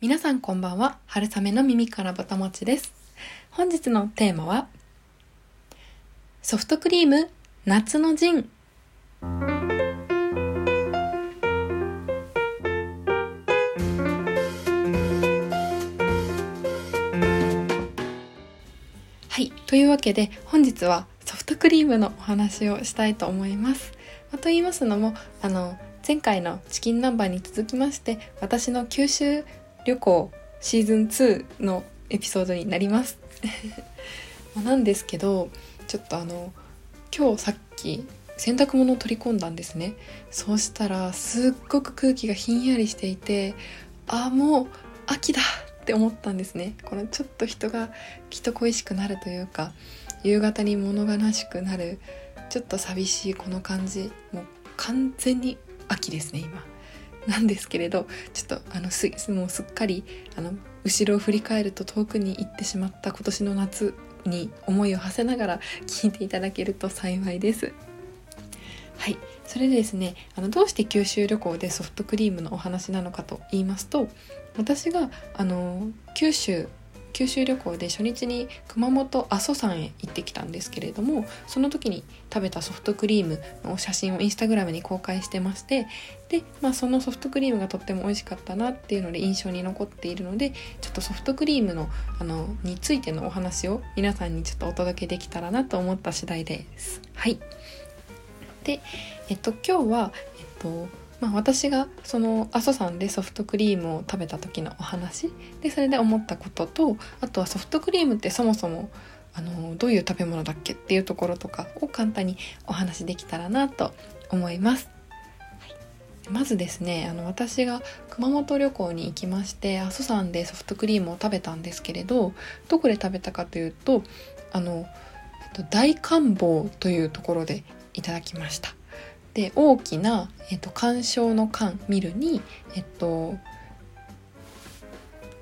皆さんこんばんは。春雨の耳からぼたもちです。本日のテーマはソフトクリーム夏のジン。はい。というわけで本日はソフトクリームのお話をしたいと思います、まあ、と言いますのもあの前回のチキン南蛮に続きまして私の九州旅行シーズン2のエピソードになります。なんですけどちょっとあの今日さっき洗濯物を取り込んだんですね。そうしたらすっごく空気がひんやりしていてあもう秋だって思ったんですね。このちょっと人がきっと恋しくなるというか夕方に物悲しくなるちょっと寂しいこの感じ。もう完全に秋ですね今。なんですけれどちょっとあのすもうすっかりあの後ろを振り返ると遠くに行ってしまった今年の夏に思いを馳せながら聞いていただけると幸いです。はい、それでですねあのどうして九州旅行でソフトクリームのお話なのかと言いますと私があの九州九州旅行で初日に熊本阿蘇山へ行ってきたんですけれどもその時に食べたソフトクリームの写真をインスタグラムに公開してましてで、まあ、そのソフトクリームがとっても美味しかったなっていうので印象に残っているのでちょっとソフトクリームのあのについてのお話を皆さんにちょっとお届けできたらなと思った次第です。はいで、えっと、今日は、えっとまあ、私がその阿蘇山でソフトクリームを食べた時のお話。でそれで思ったこととあとはソフトクリームってそもそもあのどういう食べ物だっけっていうところとかを簡単にお話できたらなと思います。まずですねあの私が熊本旅行に行きまして阿蘇山でソフトクリームを食べたんですけれどどこで食べたかというとあの大観望というところでいただきましたで大きな、えっと、鑑賞の鑑見るにえっと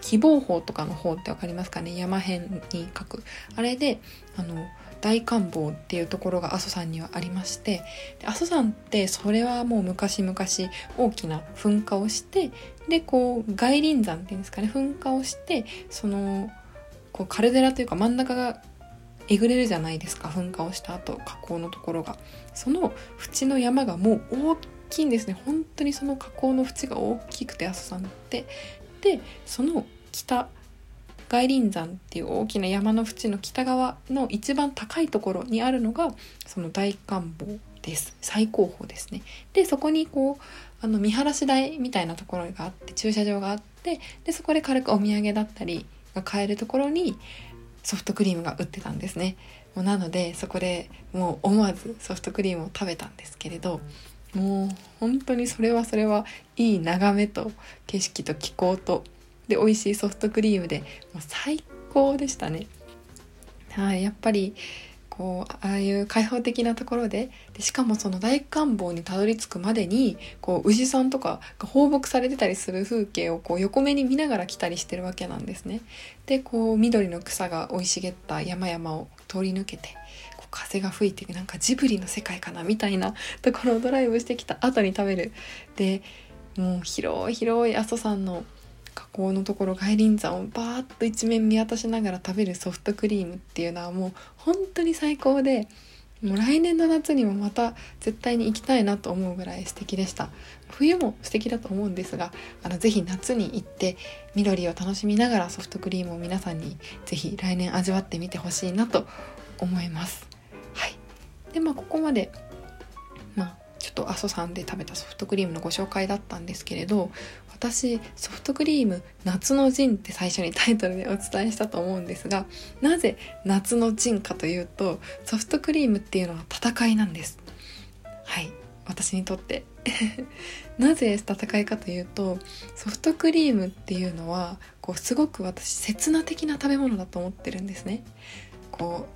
希望法とかの方って分かりますかね？山辺に書く。あれであの大観望っていうところが阿蘇山にはありまして阿蘇山ってそれはもう昔々大きな噴火をしてでこう外輪山っていうんですかね？噴火をしてそのこうカルデラというか真ん中がえぐれるじゃないですか噴火をした後火口のところが。その縁の山がもう大きいんですね。本当にその火口の縁が大きくて阿蘇山って。でその北外輪山っていう大きな山の縁の北側の一番高いところにあるのがその大観望です。最高峰ですね。でそこにこうあの見晴らし台みたいなところがあって駐車場があってでそこで軽くお土産だったりが買えるところにソフトクリームが売ってたんですね。もうなのでそこでもう思わずソフトクリームを食べたんですけれどもう本当にそれはそれはいい眺めと景色と気候とで美味しいソフトクリームでもう最高でしたね。はいやっぱりこうああいう開放的なところででしかもその大観望にたどり着くまでにこう牛さんとかが放牧されてたりする風景をこう横目に見ながら来たりしてるわけなんですね。でこう緑の草が生い茂った山々を通り抜けてこう風が吹いてなんかジブリの世界かなみたいなところをドライブしてきた後に食べる。でもう広い広い阿蘇山の河口のところ外輪山をバーッと一面見渡しながら食べるソフトクリームっていうのはもう本当に最高でもう来年の夏にもまた絶対に行きたいなと思うぐらい素敵でした。冬も素敵だと思うんですがあのぜひ夏に行って緑を楽しみながらソフトクリームを皆さんにぜひ来年味わってみてほしいなと思います。はい。でまあここまでまあちょっと阿蘇山で食べたソフトクリームのご紹介だったんですけれど私ソフトクリーム夏の陣って最初にタイトルでお伝えしたと思うんですがなぜ夏の陣かというとソフトクリームっていうのは戦いなんです。はい。私にとって。なぜ戦いかというとソフトクリームっていうのはこうすごく私刹那的な食べ物だと思ってるんですね。こ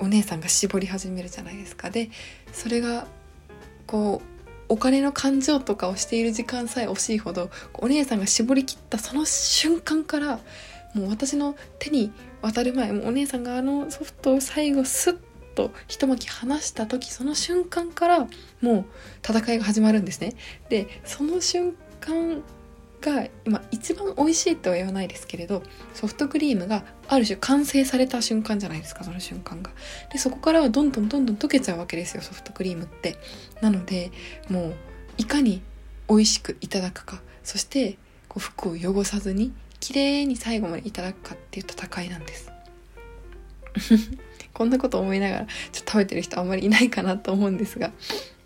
うお姉さんが絞り始めるじゃないですか。でそれがこうお金の感情とかをしている時間さえ惜しいほどお姉さんが絞りきったその瞬間からもう私の手に渡る前もうお姉さんがあのソフトを最後スッと一巻き離した時その瞬間からもう戦いが始まるんですね。でその瞬間が今一番美味しいとは言わないですけれどソフトクリームがある種完成された瞬間じゃないですかその瞬間が。でそこからはどんどんどんどん溶けちゃうわけですよソフトクリームって。なのでもういかに美味しくいただくかそしてこう服を汚さずに綺麗に最後までいただくかっていう戦いなんです。こんなこと思いながらちょっと食べてる人あんまりいないかなと思うんですが。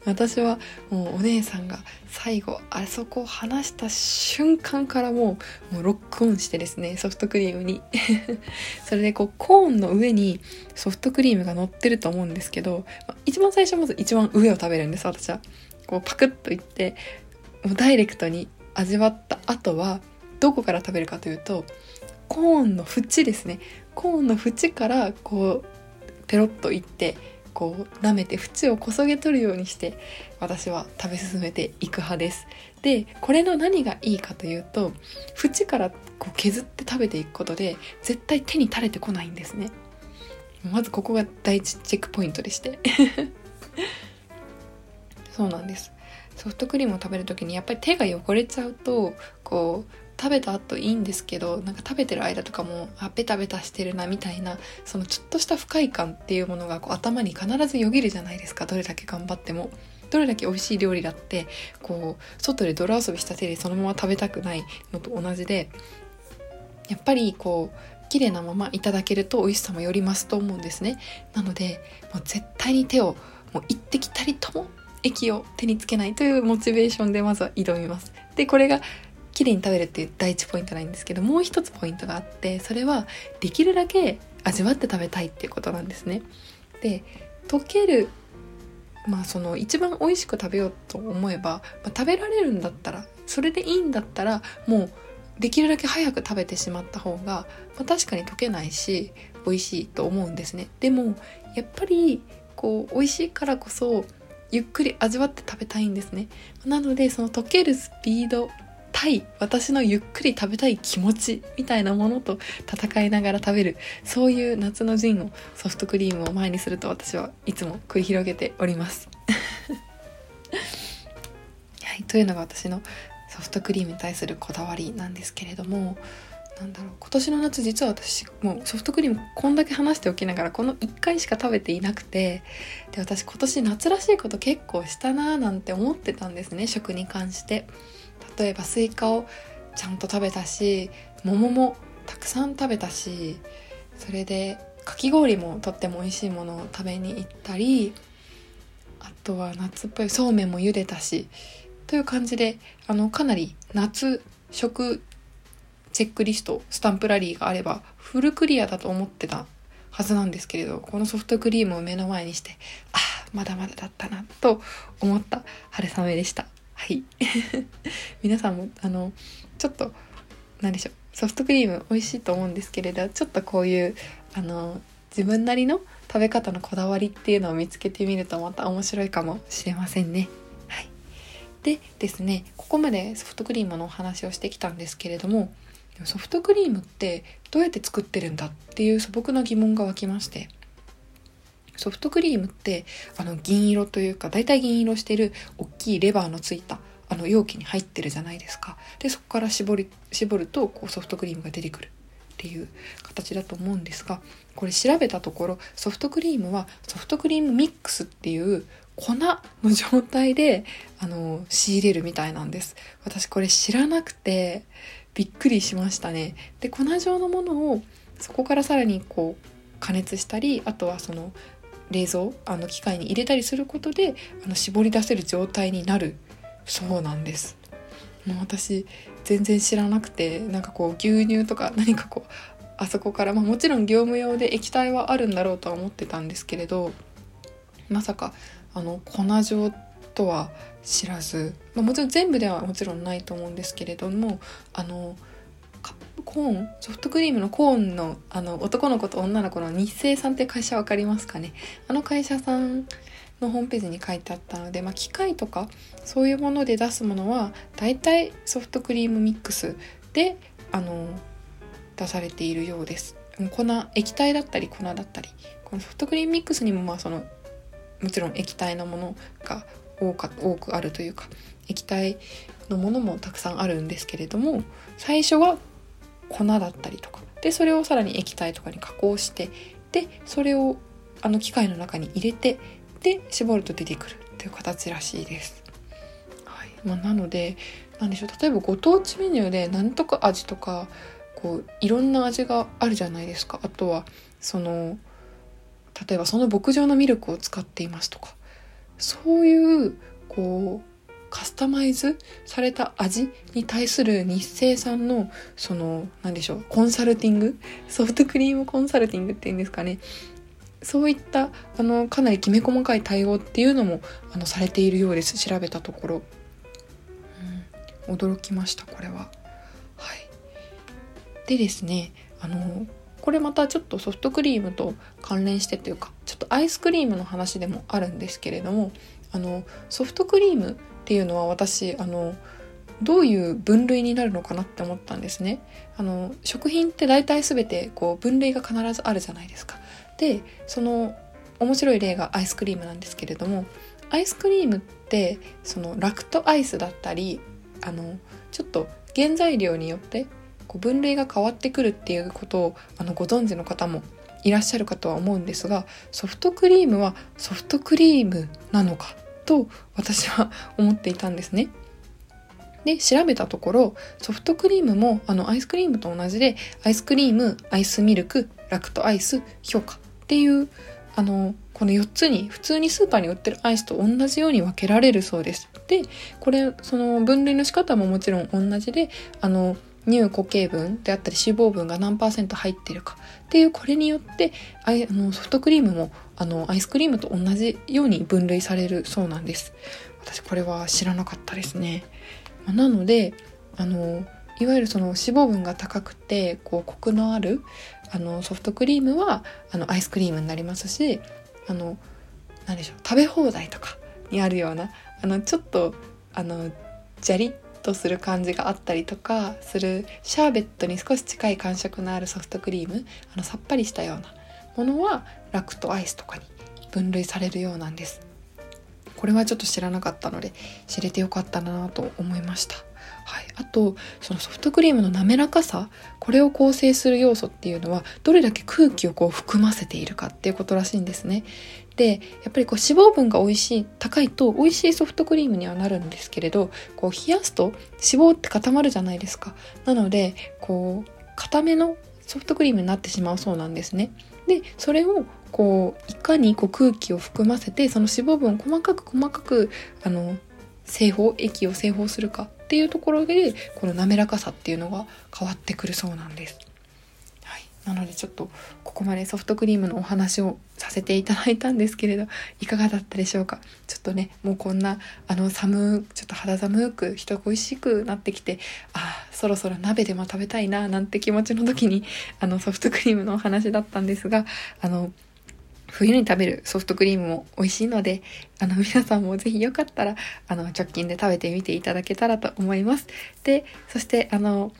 私はもうお姉さんが最後あそこを離した瞬間からもうもうロックオンしてですねソフトクリームに。それでこうコーンの上にソフトクリームが乗ってると思うんですけど一番最初まず一番上を食べるんです私は。こうパクッといってもうダイレクトに味わった後はどこから食べるかというとコーンの縁ですね。コーンの縁からこうペロッといってこう舐めて縁をこそげ取るようにして私は食べ進めていく派です。でこれの何がいいかというと縁からこう削って食べていくことで絶対手に垂れてこないんですね。まずここが第一チェックポイントでして そうなんですソフトクリームを食べる時にやっぱり手が汚れちゃうとこう食べた後いいんですけどなんか食べてる間とかもあベタベタしてるなみたいなそのちょっとした不快感っていうものがこう頭に必ずよぎるじゃないですか。どれだけ頑張っても。どれだけ美味しい料理だってこう外で泥遊びした手でそのまま食べたくないのと同じでやっぱりこう綺麗なままいただけると美味しさもより増すと思うんですね。なのでもう絶対に手をもう一滴たりとも液を手につけないというモチベーションでまずは挑みます。でこれが綺麗に食べるっていう第一ポイントなんですけどもう一つポイントがあってそれはできるだけ味わって食べたいっていうことなんですね。で溶けるまあその一番美味しく食べようと思えば、まあ、食べられるんだったらそれでいいんだったらもうできるだけ早く食べてしまった方が、まあ、確かに溶けないし美味しいと思うんですね。でもやっぱりこう美味しいからこそゆっくり味わって食べたいんですね。なのでその溶けるスピードたい私のゆっくり食べたい気持ちみたいなものと戦いながら食べるそういう夏のジンをソフトクリームを前にすると私はいつも繰り広げております。はい、というのが私のソフトクリームに対するこだわりなんですけれどもなんだろう今年の夏、実は私もうソフトクリームこんだけ話しておきながらこの1回しか食べていなくてで私今年夏らしいこと結構したなーなんて思ってたんですね食に関して。例えばスイカをちゃんと食べたし桃もたくさん食べたしそれでかき氷もとっても美味しいものを食べに行ったりあとは夏っぽいそうめんも茹でたしという感じであのかなり夏食チェックリストスタンプラリーがあればフルクリアだと思ってたはずなんですけれどこのソフトクリームを目の前にしてああまだまだだったなと思った春雨でした。はい 皆さんもあのちょっと何でしょうソフトクリーム美味しいと思うんですけれどちょっとこういうあの自分なりの食べ方のこだわりっていうのを見つけてみるとまた面白いかもしれませんね。はい、でですねここまでソフトクリームのお話をしてきたんですけれどもソフトクリームってどうやって作ってるんだっていう素朴な疑問が湧きましてソフトクリームってあの銀色というか大体銀色してる大きいレバーのついたあの容器に入ってるじゃないですか。でそこから絞り絞るとこうソフトクリームが出てくる。っていう形だと思うんですがこれ調べたところソフトクリームはソフトクリームミックスっていう粉の状態であの仕入れるみたいなんです。私これ知らなくてびっくりしましたね。で粉状のものをそこからさらにこう加熱したりあとはその冷蔵あの機械に入れたりすることであの絞り出せる状態になる。そうなんです。もう私全然知らなくてなんかこう牛乳とか 何かこうあそこから、まあ、もちろん業務用で液体はあるんだろうとは思ってたんですけれどまさかあの粉状とは知らず、まあ、もちろん全部ではもちろんないと思うんですけれどもあのコーンソフトクリームのコーンのあの男の子と女の子の日清さんって会社分かりますかね？あの会社さんのホームページに書いてあったので、まあ、機械とかそういうもので出すものはだいたいソフトクリームミックスであの出されているようです。粉液体だったり粉だったり。このソフトクリームミックスにもまあそのもちろん液体のものが多か多くあるというか液体のものもたくさんあるんですけれども最初は粉だったりとか。でそれをさらに液体とかに加工してでそれをあの機械の中に入れてで絞ると出てくるっていう形らしいです。はい。まあ、なので何でしょう。例えばご当地メニューで何とか味とかこういろんな味があるじゃないですか。あとはその例えばその牧場のミルクを使っていますとか。そういうこうカスタマイズされた味に対する日清さんのその何でしょうコンサルティングソフトクリームコンサルティングっていうんですかね。そういったあのかなりきめ細かい対応っていうのもあのされているようです。調べたところ、うん、驚きましたこれは。はい、でですねあのこれまたちょっとソフトクリームと関連してというかちょっとアイスクリームの話でもあるんですけれどもあのソフトクリームっていうのは私あのどういう分類になるのかなって思ったんですね。あの食品って大体全てこう分類が必ずあるじゃないですか。でその面白い例がアイスクリームなんですけれどもアイスクリームってそのラクトアイスだったりあのちょっと原材料によってこう分類が変わってくるっていうことをあのご存知の方もいらっしゃるかとは思うんですがソフトクリームはソフトクリームなのかと私は思っていたんですね。で調べたところソフトクリームもあのアイスクリームと同じでアイスクリームアイスミルクラクトアイス評価っていうあのこの4つに普通にスーパーに売ってるアイスと同じように分けられるそうです。でこれその分類の仕方ももちろん同じであの乳固形分であったり脂肪分が何パーセント入ってるかっていうこれによってあのソフトクリームもあのアイスクリームと同じように分類されるそうなんです。私これは知らなかったですね、まあ、なのであのいわゆるその脂肪分が高くてこうコクのあるあのソフトクリームはあのアイスクリームになりますしあの何でしょう食べ放題とかにあるようなあのちょっとあのジャリッとする感じがあったりとかするシャーベットに少し近い感触のあるソフトクリームあのさっぱりしたようなものはラクトアイスとかに分類されるようなんです。これはちょっと知らなかったので知れてよかったなと思いました。はい、あとそのソフトクリームの滑らかさこれを構成する要素っていうのはどれだけ空気をこう含ませているかっていうことらしいんですね。でやっぱりこう脂肪分が美味しい高いと美味しいソフトクリームにはなるんですけれどこう冷やすと脂肪って固まるじゃないですか。なのでこう固めのソフトクリームになってしまうそうなんですね。でそれをこういかにこう空気を含ませてその脂肪分を細かく細かくあの製法液を製法するかっていうところでこの滑らかさっていうのが変わってくるそうなんです。なのでちょっとここまでソフトクリームのお話をさせていただいたんですけれどいかがだったでしょうか？ちょっとねもうこんなあの寒ちょっと肌寒く人恋しくなってきてああそろそろ鍋でも食べたいななんて気持ちの時にあのソフトクリームのお話だったんですがあの冬に食べるソフトクリームも美味しいので、あの、皆さんもぜひよかったら、あの、直近で食べてみていただけたらと思います。で、そして、あの、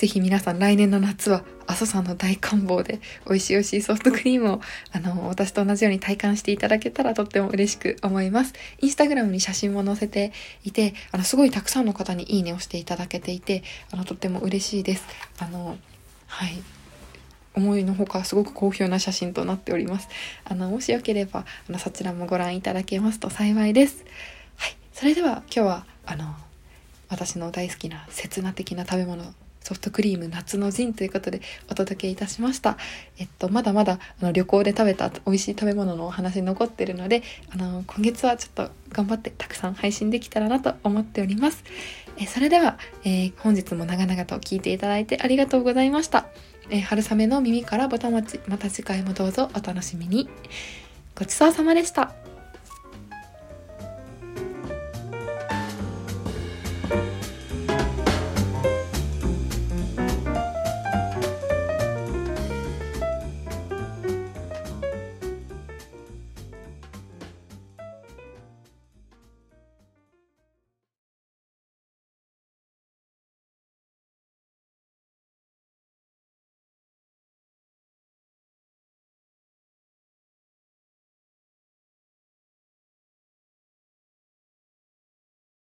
ぜひ皆さん来年の夏は阿蘇山の大観望で美味しい美味しいソフトクリームをあの私と同じように体感していただけたらとっても嬉しく思います。インスタグラムに写真も載せていてあのすごいたくさんの方にいいねをしていただけていてあのとっても嬉しいです。あのはい思いのほかすごく好評な写真となっております。あのもしよければあのそちらもご覧いただけますと幸いです。はい、それでは今日はあの私の大好きな刹那的な食べ物ソフトクリーム夏の陣ということでお届けいたしました。えっと、まだまだあの旅行で食べた美味しい食べ物のお話残ってるので、あの、今月はちょっと頑張ってたくさん配信できたらなと思っております。えそれでは、えー、本日も長々と聞いていただいてありがとうございました。えー、春雨の耳からぼたもち、また次回もどうぞお楽しみに。ごちそうさまでした。